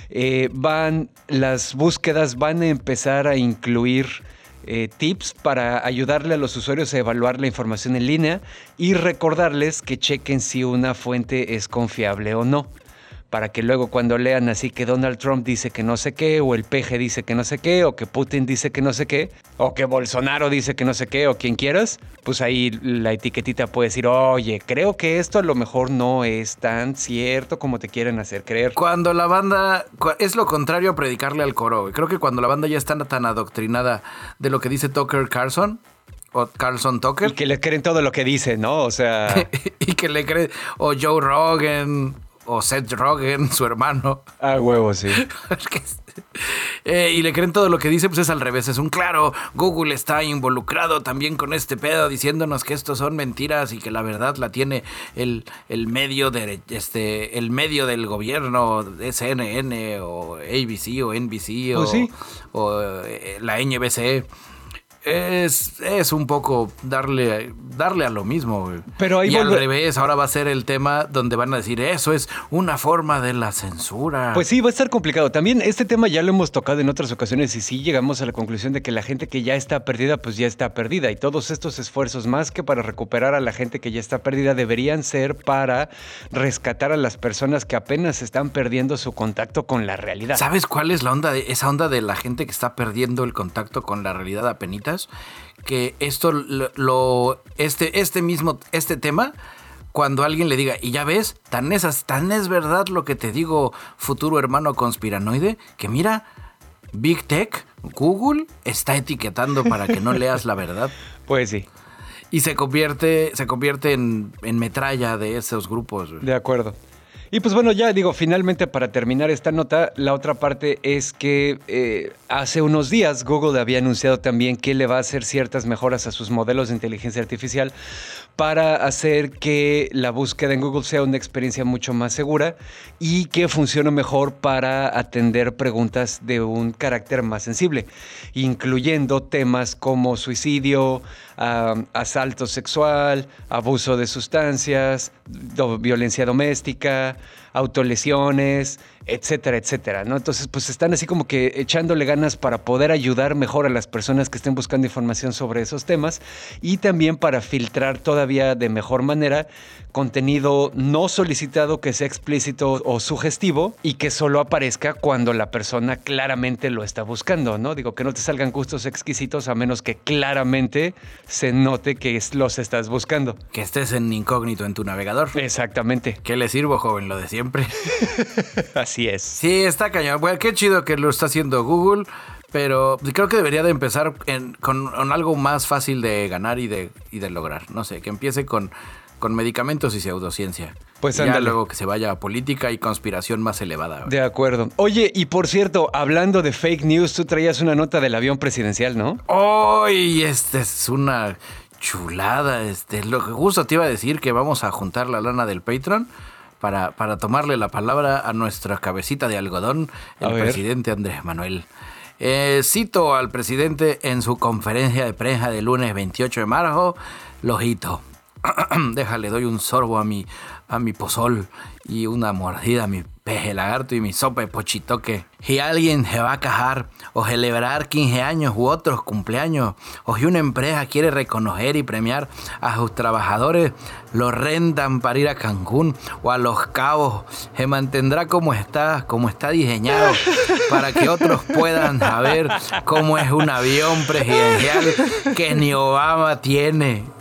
Eh, van, las búsquedas van a empezar a incluir eh, tips para ayudarle a los usuarios a evaluar la información en línea y recordarles que chequen si una fuente es confiable o no. Para que luego cuando lean así que Donald Trump dice que no sé qué, o el PG dice que no sé qué, o que Putin dice que no sé qué, o que Bolsonaro dice que no sé qué, o quien quieras, pues ahí la etiquetita puede decir, oye, creo que esto a lo mejor no es tan cierto como te quieren hacer creer. Cuando la banda. Es lo contrario a predicarle al coro. Creo que cuando la banda ya está tan adoctrinada de lo que dice Tucker Carlson, o Carlson Y Tucker, que le creen todo lo que dice, ¿no? O sea, y que le cree. O Joe Rogan, o Seth Rogen, su hermano. a huevo, sí. Eh, y le creen todo lo que dice, pues es al revés. Es un claro. Google está involucrado también con este pedo, diciéndonos que estos son mentiras y que la verdad la tiene el, el medio de este el medio del gobierno, CNN o ABC o NBC o, Pues sí. o, eh, la NBC. Es, es un poco darle, darle a lo mismo. güey. Pero ahí y al revés, ahora va a ser el tema donde van a decir eso es una forma de la censura. Pues sí, va a estar complicado. También este tema ya lo hemos tocado en otras ocasiones y sí llegamos a la conclusión de que la gente que ya está perdida, pues ya está perdida. Y todos estos esfuerzos, más que para recuperar a la gente que ya está perdida, deberían ser para rescatar a las personas que apenas están perdiendo su contacto con la realidad. ¿Sabes cuál es la onda de esa onda de la gente que está perdiendo el contacto con la realidad a Que esto lo, este este mismo este tema cuando alguien le diga, y ya ves, tan es, tan es verdad lo que te digo, futuro hermano conspiranoide, que mira, Big Tech, Google, está etiquetando para que no leas la verdad. Pues sí, Y se convierte, se convierte en, en metralla de esos grupos. de acuerdo. Y pues bueno, ya digo, finalmente para terminar esta nota, la otra parte es que eh, hace unos días Google había anunciado también que le va a hacer ciertas mejoras a sus modelos de inteligencia artificial para hacer que la búsqueda en Google sea una experiencia mucho más segura y que funcione mejor para atender preguntas de un carácter más sensible, incluyendo temas como suicidio, asalto sexual, abuso de sustancias, violencia doméstica, autolesiones, etcétera, etcétera, ¿no? Entonces, pues están así como que echándole ganas para poder ayudar mejor a las personas que estén buscando información sobre esos temas y también para filtrar todavía de mejor manera contenido no solicitado que sea explícito o sugestivo y que solo aparezca cuando la persona claramente lo está buscando, ¿no? Digo, que no te salgan gustos exquisitos a menos que claramente se note que los estás buscando. Que estés en incógnito en tu navegador. Exactamente. ¿Qué le sirvo, joven? Lo de siempre. Así es. Sí, está cañón. Bueno, qué chido que lo está haciendo Google, pero creo que debería de empezar en- con, con algo más fácil de ganar y de, y de lograr. No sé, que empiece con, con medicamentos y pseudociencia. Pues ya luego que se vaya a política y conspiración más elevada. güey. De acuerdo. Oye, y por cierto, hablando de fake news, tú traías una nota del avión presidencial, ¿no? ¡Ay! este es una chulada. Este, lo que justo te iba a decir que vamos a juntar la lana del Patreon para, para tomarle la palabra a nuestra cabecita de algodón, el presidente Andrés Manuel. Eh, cito al presidente en su conferencia de prensa del lunes 28 de marzo, lojito. Déjale, doy un sorbo a mi, a mi pozol y una mordida a mi peje lagarto y mi sopa de pochitoque. Si alguien se va a cajar o celebrar 15 años u otros cumpleaños, o si una empresa quiere reconocer y premiar a sus trabajadores, lo rentan para ir a Cancún o a Los Cabos. Se mantendrá como está, como está diseñado, para que otros puedan saber cómo es un avión presidencial que ni Obama tiene.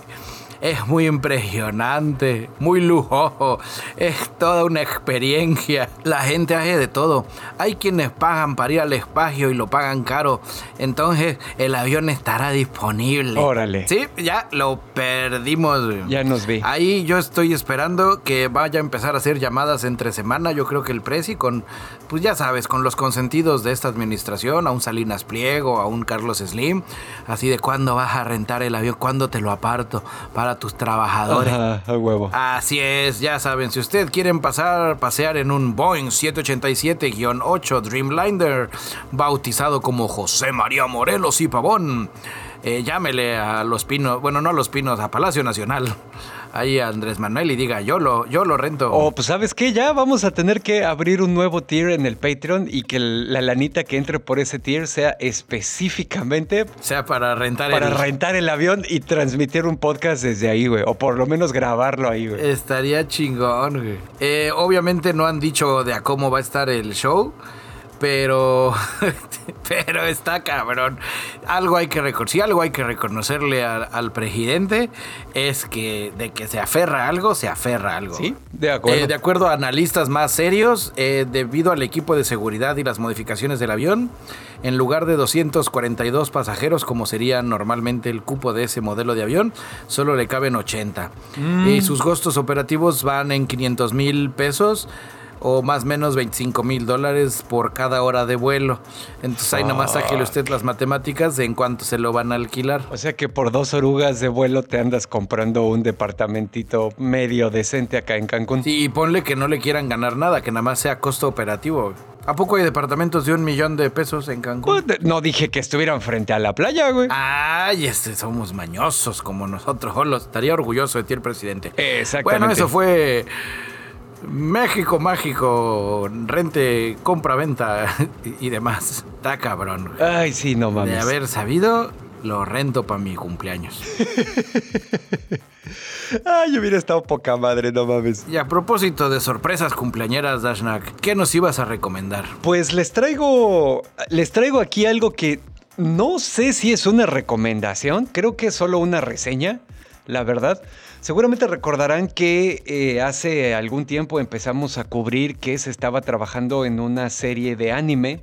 Es muy impresionante, muy lujoso, es toda una experiencia. La gente hace de todo. Hay quienes pagan para ir al espacio y lo pagan caro. Entonces el avión estará disponible. Órale. Sí, ya lo perdimos. Ya nos vi. Ahí yo estoy esperando que vaya a empezar a hacer llamadas entre semana. Yo creo que el Prezi con, pues ya sabes, con los consentidos de esta administración, a un Salinas Pliego, a un Carlos Slim, así de cuándo vas a rentar el avión, cuándo te lo aparto para tus trabajadores. Ajá, a huevo. Así es, ya saben, si ustedes quieren pasar, pasear en un Boeing 787-8 Dreamliner, bautizado como José María Morelos y Pavón, eh, llámele a Los Pinos, bueno, no a Los Pinos, a Palacio Nacional, ahí a Andrés Manuel y diga, yo lo, yo lo rento. O pues sabes qué, ya vamos a tener que abrir un nuevo tier en el Patreon y que la lanita que entre por ese tier sea específicamente sea, para rentar para el... rentar el avión y transmitir un podcast desde ahí, güey. O por lo menos grabarlo ahí, güey. Estaría chingón, güey. Eh, obviamente no han dicho de a cómo va a estar el show. Pero, pero está cabrón. Algo hay que reconocer, si algo hay que reconocerle al, al presidente es que de que se aferra a algo, se aferra a algo. Sí, de acuerdo. Eh, de acuerdo a analistas más serios, eh, debido al equipo de seguridad y las modificaciones del avión, en lugar de 242 pasajeros, como sería normalmente el cupo de ese modelo de avión, solo le caben 80. Y sus costos operativos van en 500 mil pesos o más o menos 25 mil dólares por cada hora de vuelo. Entonces ahí nomás sáquele usted las matemáticas de en cuánto se lo van a alquilar. O sea que por dos orugas de vuelo te andas comprando un departamentito medio decente acá en Cancún. Sí, y ponle que no le quieran ganar nada, que nada más sea costo operativo. ¿A poco hay departamentos de un millón de pesos en Cancún? Pues, No dije que estuvieran frente a la playa, güey. Ay, este, somos mañosos como nosotros. Estaría orgulloso de ti el presidente. Exactamente. Bueno, eso fue México mágico, rente, compra, venta y, demás. Está cabrón. güey. Ay, sí, no De mames. haber sabido, lo rento para mi cumpleaños. Ay, hubiera estado poca madre, no mames. Y a propósito de sorpresas cumpleañeras, Dashnak, ¿qué nos ibas a recomendar? Pues les traigo. Les traigo aquí algo que no sé si es una recomendación. Creo que es solo una reseña, la verdad. Seguramente recordarán que eh, hace algún tiempo empezamos a cubrir que se estaba trabajando en una serie de anime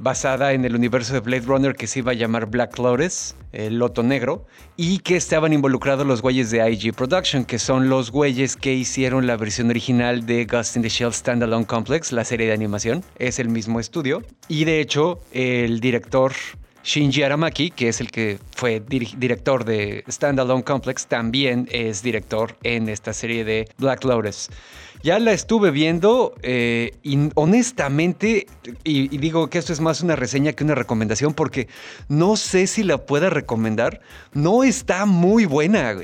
basada en el universo de Blade Runner que se iba a llamar Black Lotus, el Loto Negro, y que estaban involucrados los güeyes de IG Production, que son los güeyes que hicieron la versión original de Ghost in the Shell Standalone Complex, la serie de animación. Es el mismo estudio. Y de hecho, el director Shinji Aramaki, que es el que fue director de Standalone Complex, también es director en esta serie de Black Lotus. Ya la estuve viendo eh, y honestamente, y, digo que esto es más una reseña que una recomendación porque no sé si la pueda recomendar. No está muy buena.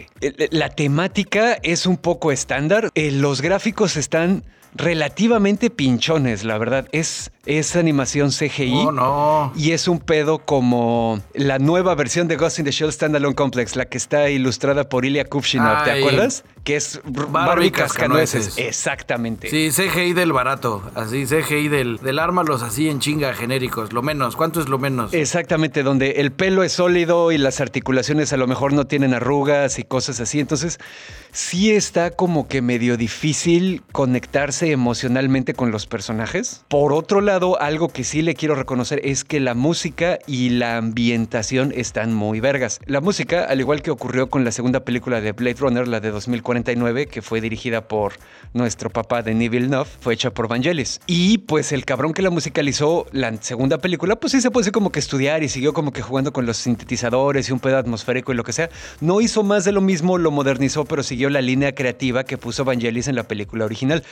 La temática es un poco estándar. Eh, los gráficos están relativamente pinchones, la verdad. Es, es animación CGI. Oh, no. Y es un pedo como la nueva versión de Ghost in the Shell Standalone Complex, la que está ilustrada por Ilya Kupchinov, ¿te acuerdas? Que es Barbie Cascanueces. Exactamente. Sí, CGI del barato. Así, CGI del, del ármalos así en chinga genéricos. Lo menos. ¿Cuánto es lo menos? Exactamente, donde el pelo es sólido y las articulaciones a lo mejor no tienen arrugas y cosas así. Entonces, sí está como que medio difícil conectarse emocionalmente con los personajes. Por otro lado, algo que sí le quiero reconocer es que la música y la ambientación están muy vergas. La música, al igual que ocurrió con la segunda película de Blade Runner, la de 2049, que fue dirigida por nuestro papá de Neville Nuff, fue hecha por Vangelis. Y pues el cabrón que la musicalizó la segunda película, pues sí se puede como que estudiar y siguió como que jugando con los sintetizadores y un pedo atmosférico y lo que sea. No hizo más de lo mismo, lo modernizó, pero siguió la línea creativa que puso Vangelis en la película original.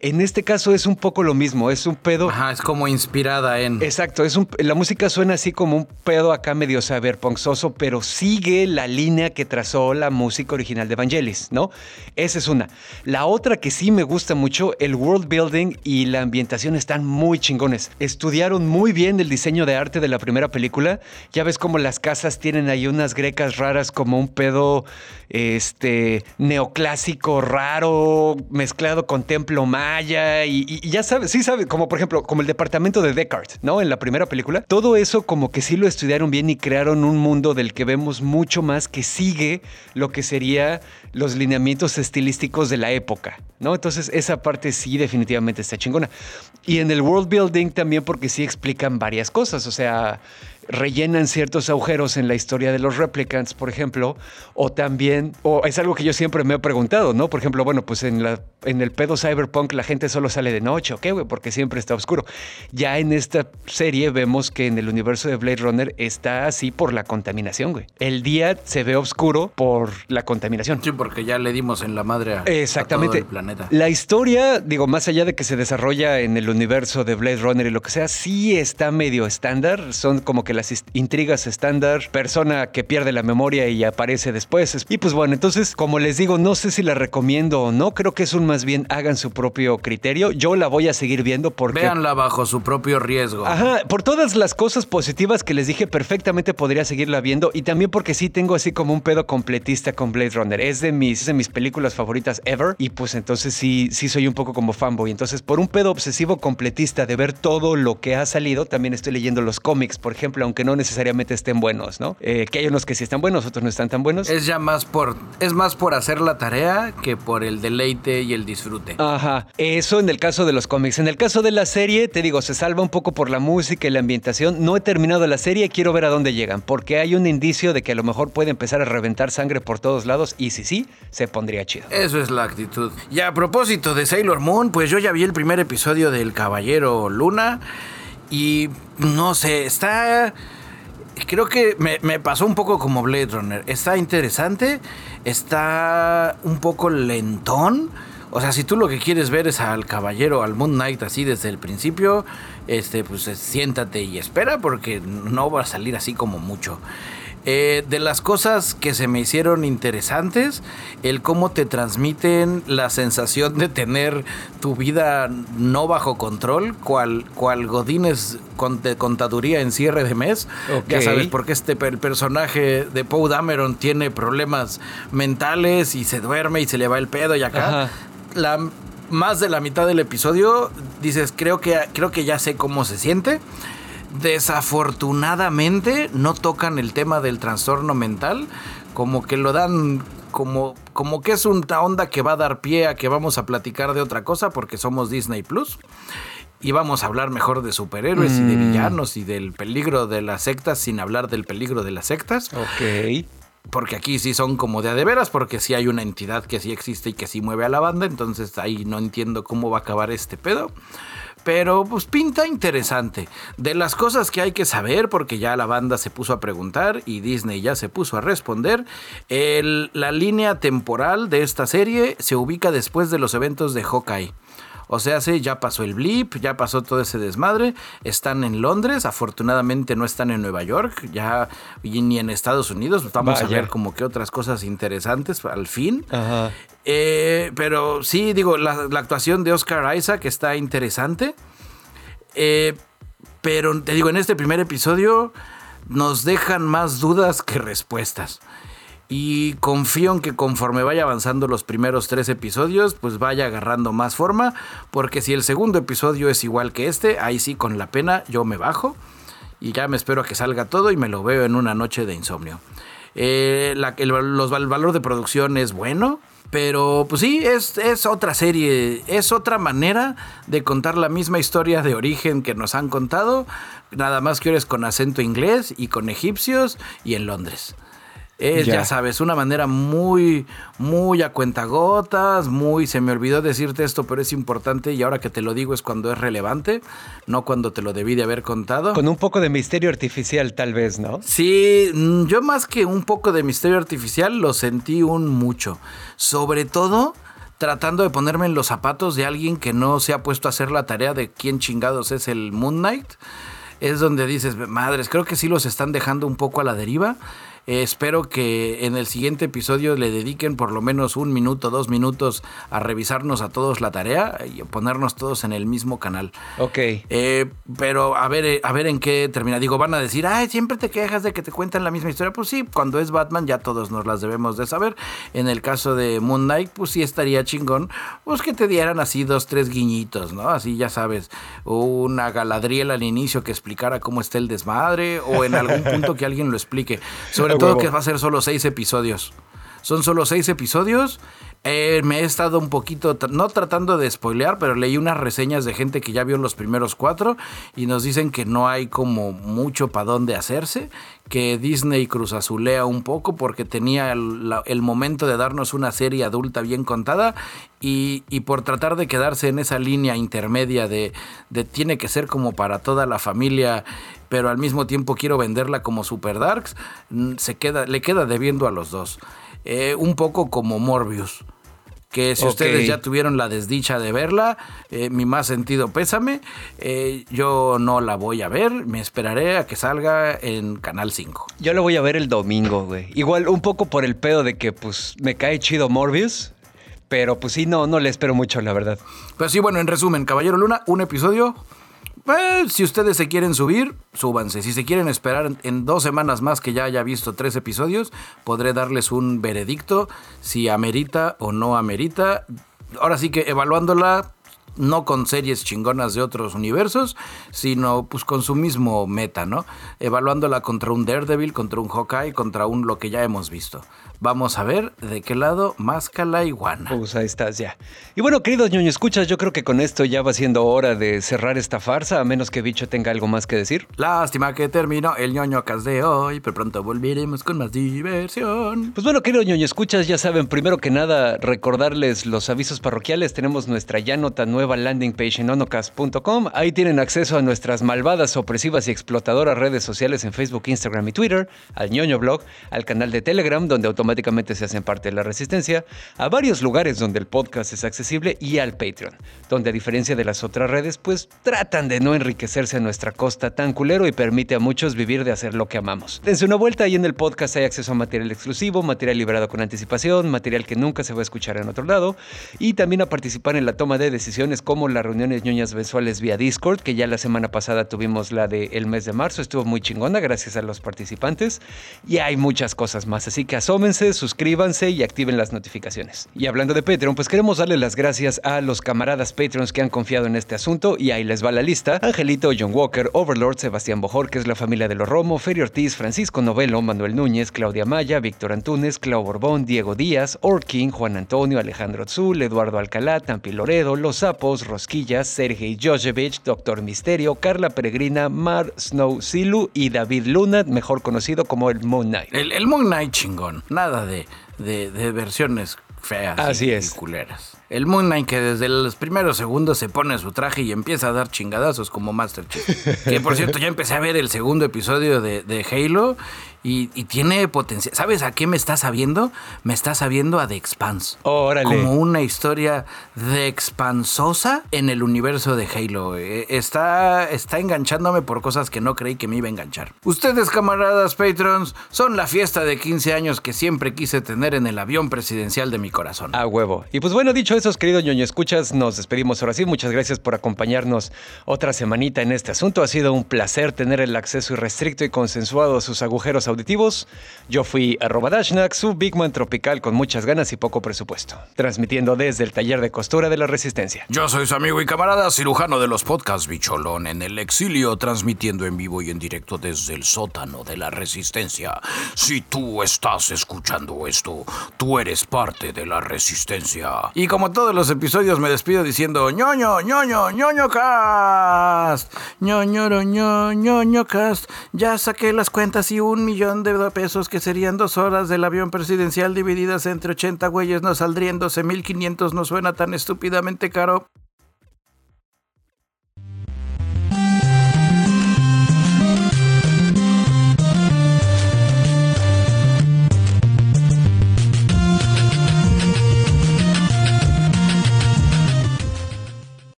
En este caso es un poco lo mismo, es un pedo. Ajá, es como inspirada en. Exacto, es un, la música suena así como un pedo acá medio cyberpunksoso, pero sigue la línea que trazó la música original de Vangelis, ¿no? Esa es una. La otra que sí me gusta mucho, el world building y la ambientación están muy chingones. Estudiaron muy bien el diseño de arte de la primera película. Ya ves como las casas tienen ahí unas grecas raras como un pedo este neoclásico raro mezclado con templo maya y, ya sabes, sí sabes, como por ejemplo, como el departamento de Descartes, ¿no? En la primera película. Todo eso como que sí lo estudiaron bien y crearon un mundo del que vemos mucho más que sigue lo que sería los lineamientos estilísticos de la época, ¿no? Entonces esa parte sí definitivamente está chingona. Y en el world building también porque sí explican varias cosas, o sea, rellenan ciertos agujeros en la historia de los replicants, por ejemplo, o también, o es algo que yo siempre me he preguntado, ¿no? Por ejemplo, bueno, pues en, la, en el pedo cyberpunk la gente solo sale de noche, ¿ok, güey? Porque siempre está oscuro. Ya en esta serie vemos que en el universo de Blade Runner está así por la contaminación, güey. El día se ve oscuro por la contaminación. Sí, porque ya le dimos en la madre a, Exactamente. todo el planeta. La historia, digo, más allá de que se desarrolla en el universo de Blade Runner y lo que sea, sí está medio estándar. Son como que las intrigas estándar, persona que pierde la memoria y aparece después. Y pues bueno, entonces, como les digo, no sé si la recomiendo o no, creo que es un más bien hagan su propio criterio. Yo la voy a seguir viendo porque... Véanla bajo su propio riesgo. Ajá, por todas las cosas positivas que les dije, perfectamente podría seguirla viendo y también porque sí tengo así como un pedo completista con Blade Runner. Es de mis, de mis películas favoritas ever y pues entonces sí, sí soy un poco como fanboy. Entonces, por un pedo obsesivo completista de ver todo lo que ha salido, también estoy leyendo los cómics, por ejemplo, aunque no necesariamente estén buenos, ¿no? Eh, que hay unos que sí están buenos, otros no están tan buenos. Es ya más por, es más por hacer la tarea que por el deleite y el disfrute. Ajá, eso en el caso de los cómics. En el caso de la serie, te digo, se salva un poco por la música y la ambientación. No he terminado la serie, quiero ver a dónde llegan, porque hay un indicio de que a lo mejor puede empezar a reventar sangre por todos lados y si sí, se pondría chido. Eso es la actitud. Y a propósito de Sailor Moon, pues yo ya vi el primer episodio del Caballero Luna y no sé, está creo que me, pasó un poco como Blade Runner. Está interesante, está un poco lentón. O sea, si tú lo que quieres ver es al caballero, al Moon Knight así desde el principio, este, pues siéntate y espera porque no va a salir así como mucho. Eh, de las cosas que se me hicieron interesantes, el cómo te transmiten la sensación de tener tu vida no bajo control, cual, cual Godines con, de contaduría en cierre de mes. Ya sabes, porque este el personaje de Poe Dameron tiene problemas mentales y se duerme y se le va el pedo y acá. La, más de la mitad del episodio dices, creo que, creo que ya sé cómo se siente. Desafortunadamente no tocan el tema del trastorno mental, como que lo dan como como que es una onda que va a dar pie a que vamos a platicar de otra cosa porque somos Disney Plus. Y vamos a hablar mejor de superhéroes y de Mm. villanos y del peligro de las sectas sin hablar del peligro de las sectas. Ok. Porque aquí sí son como de a de veras, porque sí hay una entidad que sí existe y que sí mueve a la banda, entonces ahí no entiendo cómo va a acabar este pedo. Pero pues pinta interesante. De las cosas que hay que saber, porque ya la banda se puso a preguntar y Disney ya se puso a responder, la línea temporal de esta serie se ubica después de los eventos de Hawkeye. O sea, sí, ya pasó el blip, ya pasó todo ese desmadre. Están en Londres, afortunadamente no están en Nueva York, ya y ni en Estados Unidos. Vamos a ver como que otras cosas interesantes al fin. Ajá. Eh, pero sí, digo, la, la actuación de Oscar Isaac está interesante. Eh, pero te digo, en este primer episodio nos dejan más dudas que respuestas. Y confío en que conforme vaya avanzando los primeros tres episodios, pues vaya agarrando más forma. Porque si el segundo episodio es igual que este, ahí sí con la pena yo me bajo. Y ya me espero a que salga todo y me lo veo en una noche de insomnio. Eh, el, los- el valor de producción es bueno. Pero pues sí, es, es otra serie, es otra manera de contar la misma historia de origen que nos han contado, nada más que ahora es con acento inglés y con egipcios y en Londres. Es, ya. Ya. sabes, una manera muy, muy a cuentagotas, muy, se me olvidó decirte esto, pero es importante y ahora que te lo digo es cuando es relevante, no cuando te lo debí de haber contado. Con un poco de misterio artificial, tal vez, ¿no? Sí, mm, yo más que un poco de misterio artificial lo sentí un mucho. Sobre todo tratando de ponerme en los zapatos de alguien que no se ha puesto a hacer la tarea de quién chingados es el Moon Knight. Es donde dices, madres, creo que sí los están dejando un poco a la deriva. Eh, espero que en el siguiente episodio le dediquen por lo menos un minuto, dos minutos a revisarnos a todos la tarea y a ponernos todos en el mismo canal. Ok. Eh, pero a ver, eh, a ver en qué termina. Digo, van a decir, ay, siempre te quejas de que te cuentan la misma historia. Pues sí, cuando es Batman ya todos nos las debemos de saber. En el caso de Moon Knight, pues sí estaría chingón, pues que te dieran así dos, tres guiñitos, ¿no? Así ya sabes, una galadriel al inicio que explicara cómo está el desmadre o en algún punto que alguien lo explique. Sobre A todo que va a ser solo seis episodios. Son solo seis episodios. Eh, me he estado un poquito, no tratando de spoilear, pero leí unas reseñas de gente que ya vio los primeros cuatro y nos dicen que no hay como mucho para dónde hacerse, que Disney cruz azulea un poco porque tenía el, momento de darnos una serie adulta bien contada y, y por tratar de quedarse en esa línea intermedia de, de tiene que ser como para toda la familia, pero al mismo tiempo quiero venderla como Super Darks, se queda, le queda debiendo a los dos. Eh, un poco como Morbius. Que si ustedes ya tuvieron la desdicha de verla, eh, mi más sentido pésame. eh, yo no la voy a ver, me esperaré a que salga en Canal 5. Yo lo voy a ver el domingo, güey. Igual un poco por el pedo de que, pues, me cae chido Morbius. Pero, pues sí, no, no le espero mucho, la verdad. Pero sí, bueno, en resumen, Caballero Luna, un episodio. Pues, si ustedes se quieren subir, súbanse. Si se quieren esperar en- dos semanas más que ya haya visto tres episodios, podré darles un veredicto si amerita o no amerita. Ahora sí que evaluándola, no con series chingonas de otros universos, sino pues con su mismo meta, ¿no? Evaluándola contra un Daredevil, contra un Hawkeye, contra un lo que ya hemos visto. Vamos a ver de qué lado masca la iguana. Pues ahí estás ya. Y bueno, queridos ñoño escuchas, yo creo que con esto ya va siendo hora de cerrar esta farsa, a menos que Bicho tenga algo más que decir. Lástima que terminó el ñoño cas de hoy, pero pronto volveremos con más diversión. Pues bueno, queridos ñoño escuchas, ya saben, primero que nada, recordarles los avisos parroquiales. Tenemos nuestra ya nota nueva landing page en onocast.com. Ahí tienen acceso a nuestras malvadas, opresivas y explotadoras redes sociales en Facebook, Instagram y Twitter, al ñoño blog, al canal de Telegram, donde automáticamente se hacen parte de la resistencia, a varios lugares donde el podcast es accesible y al Patreon, donde a diferencia de las otras redes, pues tratan de no enriquecerse a nuestra costa tan culero y permite a muchos vivir de hacer lo que amamos. Dense una vuelta y en el podcast hay acceso a material exclusivo, material liberado con anticipación, material que nunca se va a escuchar en otro lado y también a participar en la toma de decisiones como las reuniones ñoñas mensuales vía Discord, que ya la semana pasada tuvimos la del mes de marzo, estuvo muy chingona gracias a los participantes y hay muchas cosas más, así que asómense suscríbanse y activen las notificaciones. Y hablando de Patreon, pues queremos darle las gracias a los camaradas Patreons que han confiado en este asunto y ahí les va la lista. Angelito, John Walker, Overlord, Sebastián Bojor, que es la familia de los Romo, Ferio Ortiz, Francisco Novelo, Manuel Núñez, Claudia Maya, Víctor Antunes, Clau Borbón, Diego Díaz, Orkin, Juan Antonio, Alejandro Zul, Eduardo Alcalá, Tampi Loredo, Los Sapos, Rosquillas, Sergei Jojevich, Doctor Misterio, Carla Peregrina, Mar Snow Silu y David Luna, mejor conocido como el Moon Knight. El Moon Knight chingón. Nada de, de, de versiones feas Así y, es. y culeras. El Moon Knight que desde los primeros segundos se pone su traje y empieza a dar chingadazos como Master Chief. Que por cierto, ya empecé a ver el segundo episodio de, de Halo y, y tiene potencial. ¿Sabes a qué me está sabiendo? Me está sabiendo a The Expanse. Órale. Como una historia de expansosa en el universo de Halo. Eh, Está, está enganchándome por cosas que no creí que me iba a enganchar. Ustedes, camaradas patrons, son la fiesta de 15 años que siempre quise tener en el avión presidencial de mi corazón. A huevo. Y pues bueno, dicho eso, queridos ñoño escuchas, nos despedimos ahora sí. Muchas gracias por acompañarnos otra semanita en este asunto. Ha sido un placer tener el acceso irrestricto y consensuado a sus agujeros auditivos. Yo fui arroba Dashnak, su Big Man tropical con muchas ganas y poco presupuesto. Transmitiendo desde el taller de costura de la Resistencia. Yo soy su amigo y camarada cirujano de los podcasts Bicholón en el exilio, transmitiendo en vivo y en directo desde el sótano de la resistencia. Si tú estás escuchando esto, tú eres parte de la resistencia. Y como todos los episodios me despido diciendo ñoño, ñoño, ñoño cast. ñoñoro, ño, ñoño cast. Ya saqué las cuentas y un millón de pesos que serían dos horas del avión presidencial divididas entre 80 güeyes nos saldrían 12.500 no suena tan estúpidamente caro.